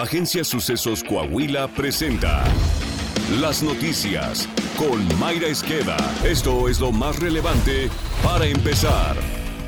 Agencia Sucesos Coahuila presenta Las Noticias con Mayra Esqueda. Esto es lo más relevante para empezar.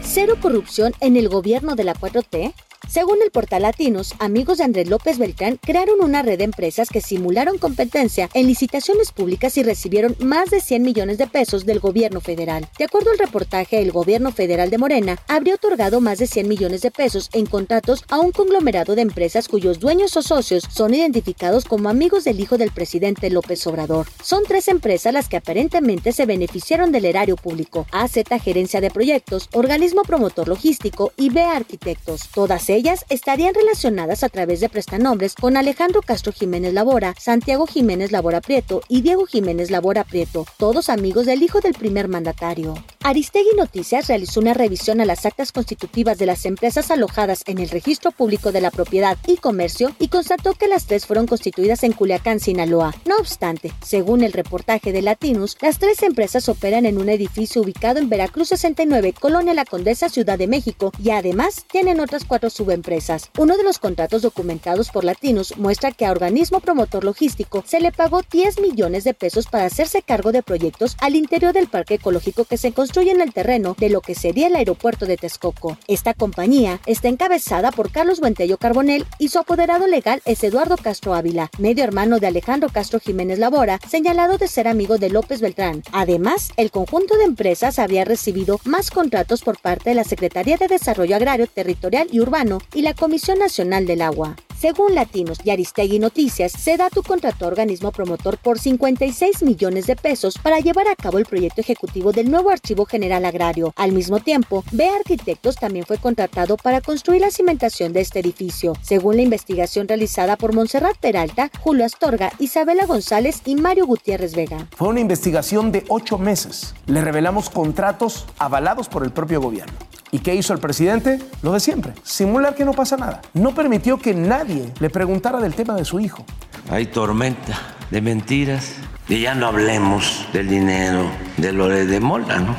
Cero corrupción en el gobierno de la 4T. Según el portal Latinos, amigos de Andrés López Beltrán crearon una red de empresas que simularon competencia en licitaciones públicas y recibieron más de 100 millones de pesos del gobierno federal. De acuerdo al reportaje, el gobierno federal de Morena habría otorgado más de 100 millones de pesos en contratos a un conglomerado de empresas cuyos dueños o socios son identificados como amigos del hijo del presidente López Obrador. Son tres empresas las que aparentemente se beneficiaron del erario público: AZ Gerencia de Proyectos, Organismo Promotor Logístico y B Arquitectos. Todas ellas ellas estarían relacionadas a través de prestanombres con Alejandro Castro Jiménez Labora, Santiago Jiménez Labora Prieto y Diego Jiménez Labora Prieto, todos amigos del hijo del primer mandatario. Aristegui Noticias realizó una revisión a las actas constitutivas de las empresas alojadas en el Registro Público de la Propiedad y Comercio y constató que las tres fueron constituidas en Culiacán, Sinaloa. No obstante, según el reportaje de Latinus, las tres empresas operan en un edificio ubicado en Veracruz 69, Colonia La Condesa, Ciudad de México, y además tienen otras cuatro empresas. Uno de los contratos documentados por Latinos muestra que a Organismo Promotor Logístico se le pagó 10 millones de pesos para hacerse cargo de proyectos al interior del parque ecológico que se construye en el terreno de lo que sería el aeropuerto de Texcoco. Esta compañía está encabezada por Carlos Buentello Carbonel y su apoderado legal es Eduardo Castro Ávila, medio hermano de Alejandro Castro Jiménez Labora, señalado de ser amigo de López Beltrán. Además, el conjunto de empresas había recibido más contratos por parte de la Secretaría de Desarrollo Agrario, Territorial y Urbano y la Comisión Nacional del Agua. Según Latinos y Aristegui Noticias, tu contrató organismo promotor por 56 millones de pesos para llevar a cabo el proyecto ejecutivo del nuevo Archivo General Agrario. Al mismo tiempo, B Arquitectos también fue contratado para construir la cimentación de este edificio. Según la investigación realizada por Montserrat Peralta, Julio Astorga, Isabela González y Mario Gutiérrez Vega. Fue una investigación de ocho meses. Le revelamos contratos avalados por el propio gobierno. ¿Y qué hizo el presidente? Lo de siempre, simular que no pasa nada. No permitió que nadie le preguntara del tema de su hijo. Hay tormenta de mentiras. Y ya no hablemos del dinero de Lore de Mola, ¿no?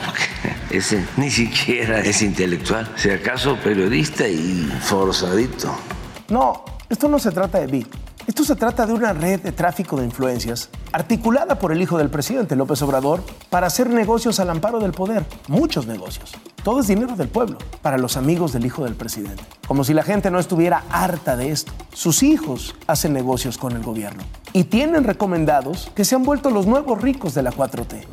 ese ni siquiera es intelectual, si acaso periodista y forzadito. No, esto no se trata de mí. Esto se trata de una red de tráfico de influencias articulada por el hijo del presidente López Obrador para hacer negocios al amparo del poder, muchos negocios. Todo es dinero del pueblo, para los amigos del hijo del presidente. Como si la gente no estuviera harta de esto. Sus hijos hacen negocios con el gobierno y tienen recomendados que se han vuelto los nuevos ricos de la 4T.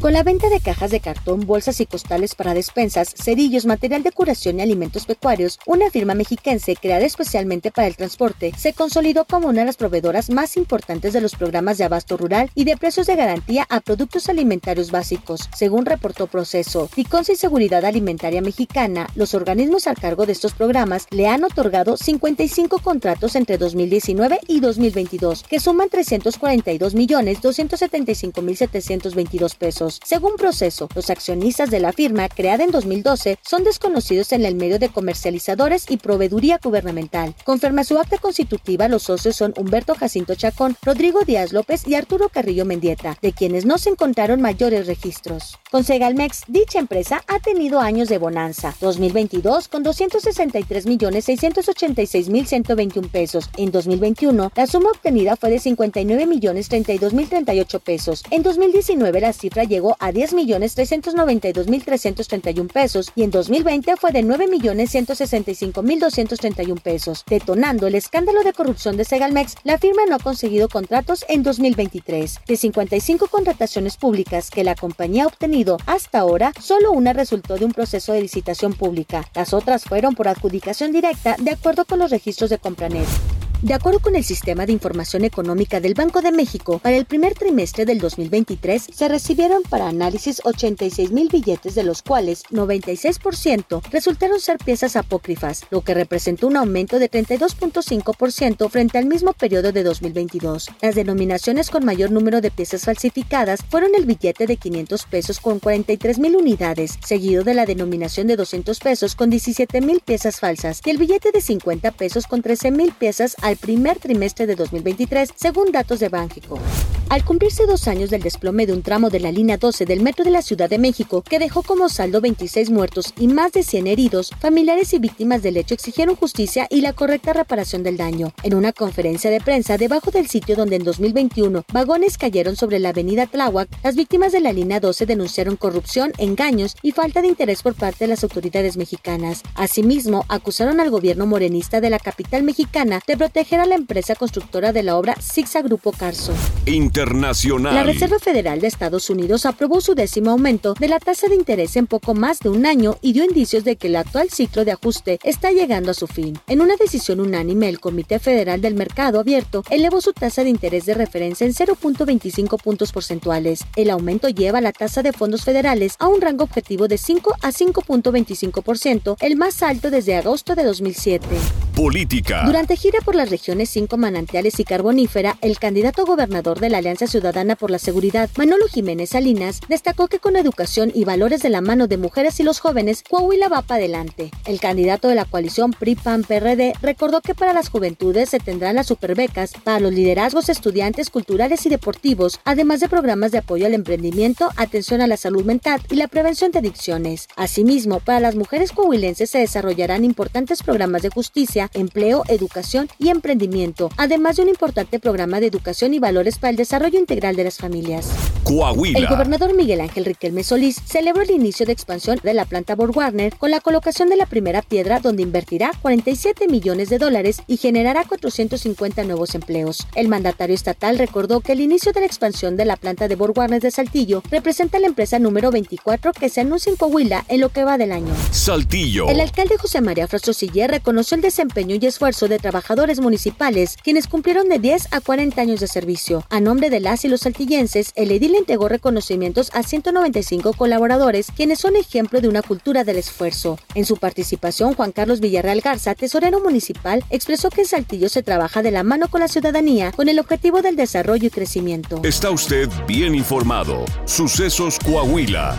Con la venta de cajas de cartón, bolsas y costales para despensas, cerillos, material de curación y alimentos pecuarios, una firma mexiquense creada especialmente para el transporte se consolidó como una de las proveedoras más importantes de los programas de abasto rural y de precios de garantía a productos alimentarios básicos, según reportó Proceso. Ficons y Seguridad Alimentaria Mexicana, los organismos al cargo de estos programas le han otorgado 55 contratos entre 2019 y 2022, que suman 342 millones 275 mil 722 pesos. Según proceso, los accionistas de la firma, creada en 2012, son desconocidos en el medio de comercializadores y proveeduría gubernamental. Conforme a su acta constitutiva, los socios son Humberto Jacinto Chacón, Rodrigo Díaz López y Arturo Carrillo Mendieta, de quienes no se encontraron mayores registros. Con Segalmex, dicha empresa ha tenido años de bonanza. 2022 con 263 millones 686 mil 121 pesos. En 2021, la suma obtenida fue de 59 millones 32 mil 38 pesos. En 2019, la cifra llegó llegó a 10.392.331 pesos y en 2020 fue de 9.165.231 pesos. Detonando el escándalo de corrupción de Segalmex, la firma no ha conseguido contratos en 2023. De 55 contrataciones públicas que la compañía ha obtenido hasta ahora, solo una resultó de un proceso de licitación pública. Las otras fueron por adjudicación directa de acuerdo con los registros de Compranet. De acuerdo con el Sistema de Información Económica del Banco de México, para el primer trimestre del 2023 se recibieron para análisis 86 mil billetes, de los cuales 96% resultaron ser piezas apócrifas, lo que representó un aumento de 32.5% frente al mismo periodo de 2022. Las denominaciones con mayor número de piezas falsificadas fueron el billete de 500 pesos con 43 mil unidades, seguido de la denominación de 200 pesos con 17 mil piezas falsas y el billete de 50 pesos con 13 mil piezas al primer trimestre de 2023, según datos de Banjico. Al cumplirse dos años del desplome de un tramo de la línea 12 del metro de la Ciudad de México, que dejó como saldo 26 muertos y más de 100 heridos, familiares y víctimas del hecho exigieron justicia y la correcta reparación del daño. En una conferencia de prensa debajo del sitio donde en 2021 vagones cayeron sobre la avenida Tláhuac, las víctimas de la línea 12 denunciaron corrupción, engaños y falta de interés por parte de las autoridades mexicanas. Asimismo, acusaron al gobierno morenista de la capital mexicana de proteger a la empresa constructora de la obra Sixa Grupo Carso. Internacional. La Reserva Federal de Estados Unidos aprobó su décimo aumento de la tasa de interés en poco más de un año y dio indicios de que el actual ciclo de ajuste está llegando a su fin. En una decisión unánime, el Comité Federal del Mercado Abierto elevó su tasa de interés de referencia en 0.25 puntos porcentuales. El aumento lleva la tasa de fondos federales a un rango objetivo de 5 a 5.25%, el más alto desde agosto de 2007. Política. Durante gira por las regiones 5 manantiales y carbonífera, el candidato gobernador de la Alianza Ciudadana por la Seguridad, Manolo Jiménez Salinas, destacó que con educación y valores de la mano de mujeres y los jóvenes, Coahuila va para adelante. El candidato de la coalición PRI-PAN-PRD recordó que para las juventudes se tendrán las superbecas para los liderazgos estudiantes culturales y deportivos, además de programas de apoyo al emprendimiento, atención a la salud mental y la prevención de adicciones. Asimismo, para las mujeres coahuilenses se desarrollarán importantes programas de justicia, empleo, educación y emprendimiento, además de un importante programa de educación y valores para el desarrollo integral de las familias. Coahuila. El gobernador Miguel Ángel Riquelme Solís celebró el inicio de expansión de la planta Borg Warner con la colocación de la primera piedra donde invertirá 47 millones de dólares y generará 450 nuevos empleos. El mandatario estatal recordó que el inicio de la expansión de la planta de Warner de Saltillo representa la empresa número 24 que se anuncia en Coahuila en lo que va del año. Saltillo. El alcalde José María Frastrosiller reconoció el desempeño y esfuerzo de trabajadores municipales, quienes cumplieron de 10 a 40 años de servicio. A nombre de las y los saltillenses, el edil entregó reconocimientos a 195 colaboradores, quienes son ejemplo de una cultura del esfuerzo. En su participación, Juan Carlos Villarreal Garza, tesorero municipal, expresó que en Saltillo se trabaja de la mano con la ciudadanía con el objetivo del desarrollo y crecimiento. Está usted bien informado. Sucesos Coahuila.